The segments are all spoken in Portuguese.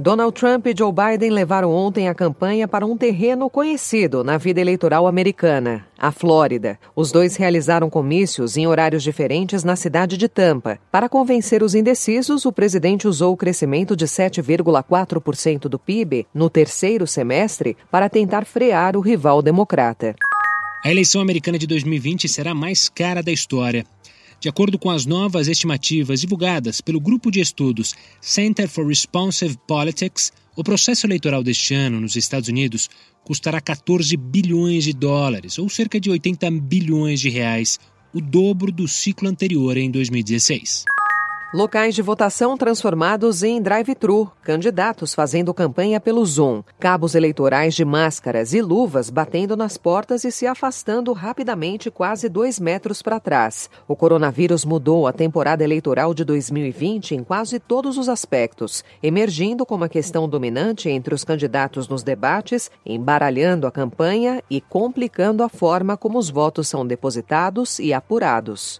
Donald Trump e Joe Biden levaram ontem a campanha para um terreno conhecido na vida eleitoral americana, a Flórida. Os dois realizaram comícios em horários diferentes na cidade de Tampa. Para convencer os indecisos, o presidente usou o crescimento de 7,4% do PIB no terceiro semestre para tentar frear o rival democrata. A eleição americana de 2020 será a mais cara da história. De acordo com as novas estimativas divulgadas pelo grupo de estudos Center for Responsive Politics, o processo eleitoral deste ano nos Estados Unidos custará 14 bilhões de dólares, ou cerca de 80 bilhões de reais, o dobro do ciclo anterior em 2016. Locais de votação transformados em drive-thru, candidatos fazendo campanha pelo Zoom, cabos eleitorais de máscaras e luvas batendo nas portas e se afastando rapidamente quase dois metros para trás. O coronavírus mudou a temporada eleitoral de 2020 em quase todos os aspectos, emergindo como a questão dominante entre os candidatos nos debates, embaralhando a campanha e complicando a forma como os votos são depositados e apurados.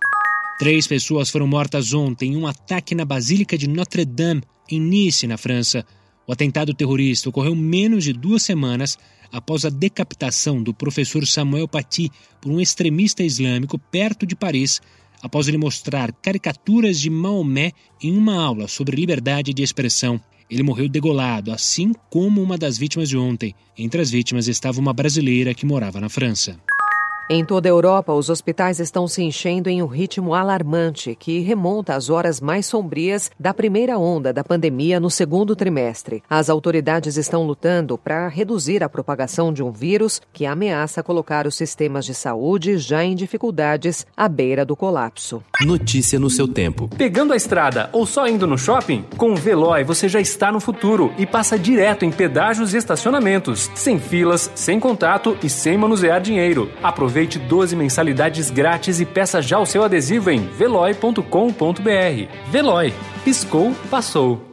Três pessoas foram mortas ontem em um ataque na Basílica de Notre-Dame, em Nice, na França. O atentado terrorista ocorreu menos de duas semanas após a decapitação do professor Samuel Paty por um extremista islâmico perto de Paris, após ele mostrar caricaturas de Maomé em uma aula sobre liberdade de expressão. Ele morreu degolado, assim como uma das vítimas de ontem. Entre as vítimas estava uma brasileira que morava na França. Em toda a Europa, os hospitais estão se enchendo em um ritmo alarmante que remonta às horas mais sombrias da primeira onda da pandemia no segundo trimestre. As autoridades estão lutando para reduzir a propagação de um vírus que ameaça colocar os sistemas de saúde já em dificuldades à beira do colapso. Notícia no seu tempo. Pegando a estrada ou só indo no shopping? Com o Veloy você já está no futuro e passa direto em pedágios e estacionamentos, sem filas, sem contato e sem manusear dinheiro. Aproveite Aproveite 12 mensalidades grátis e peça já o seu adesivo em veloi.com.br. Veloy. Piscou, passou.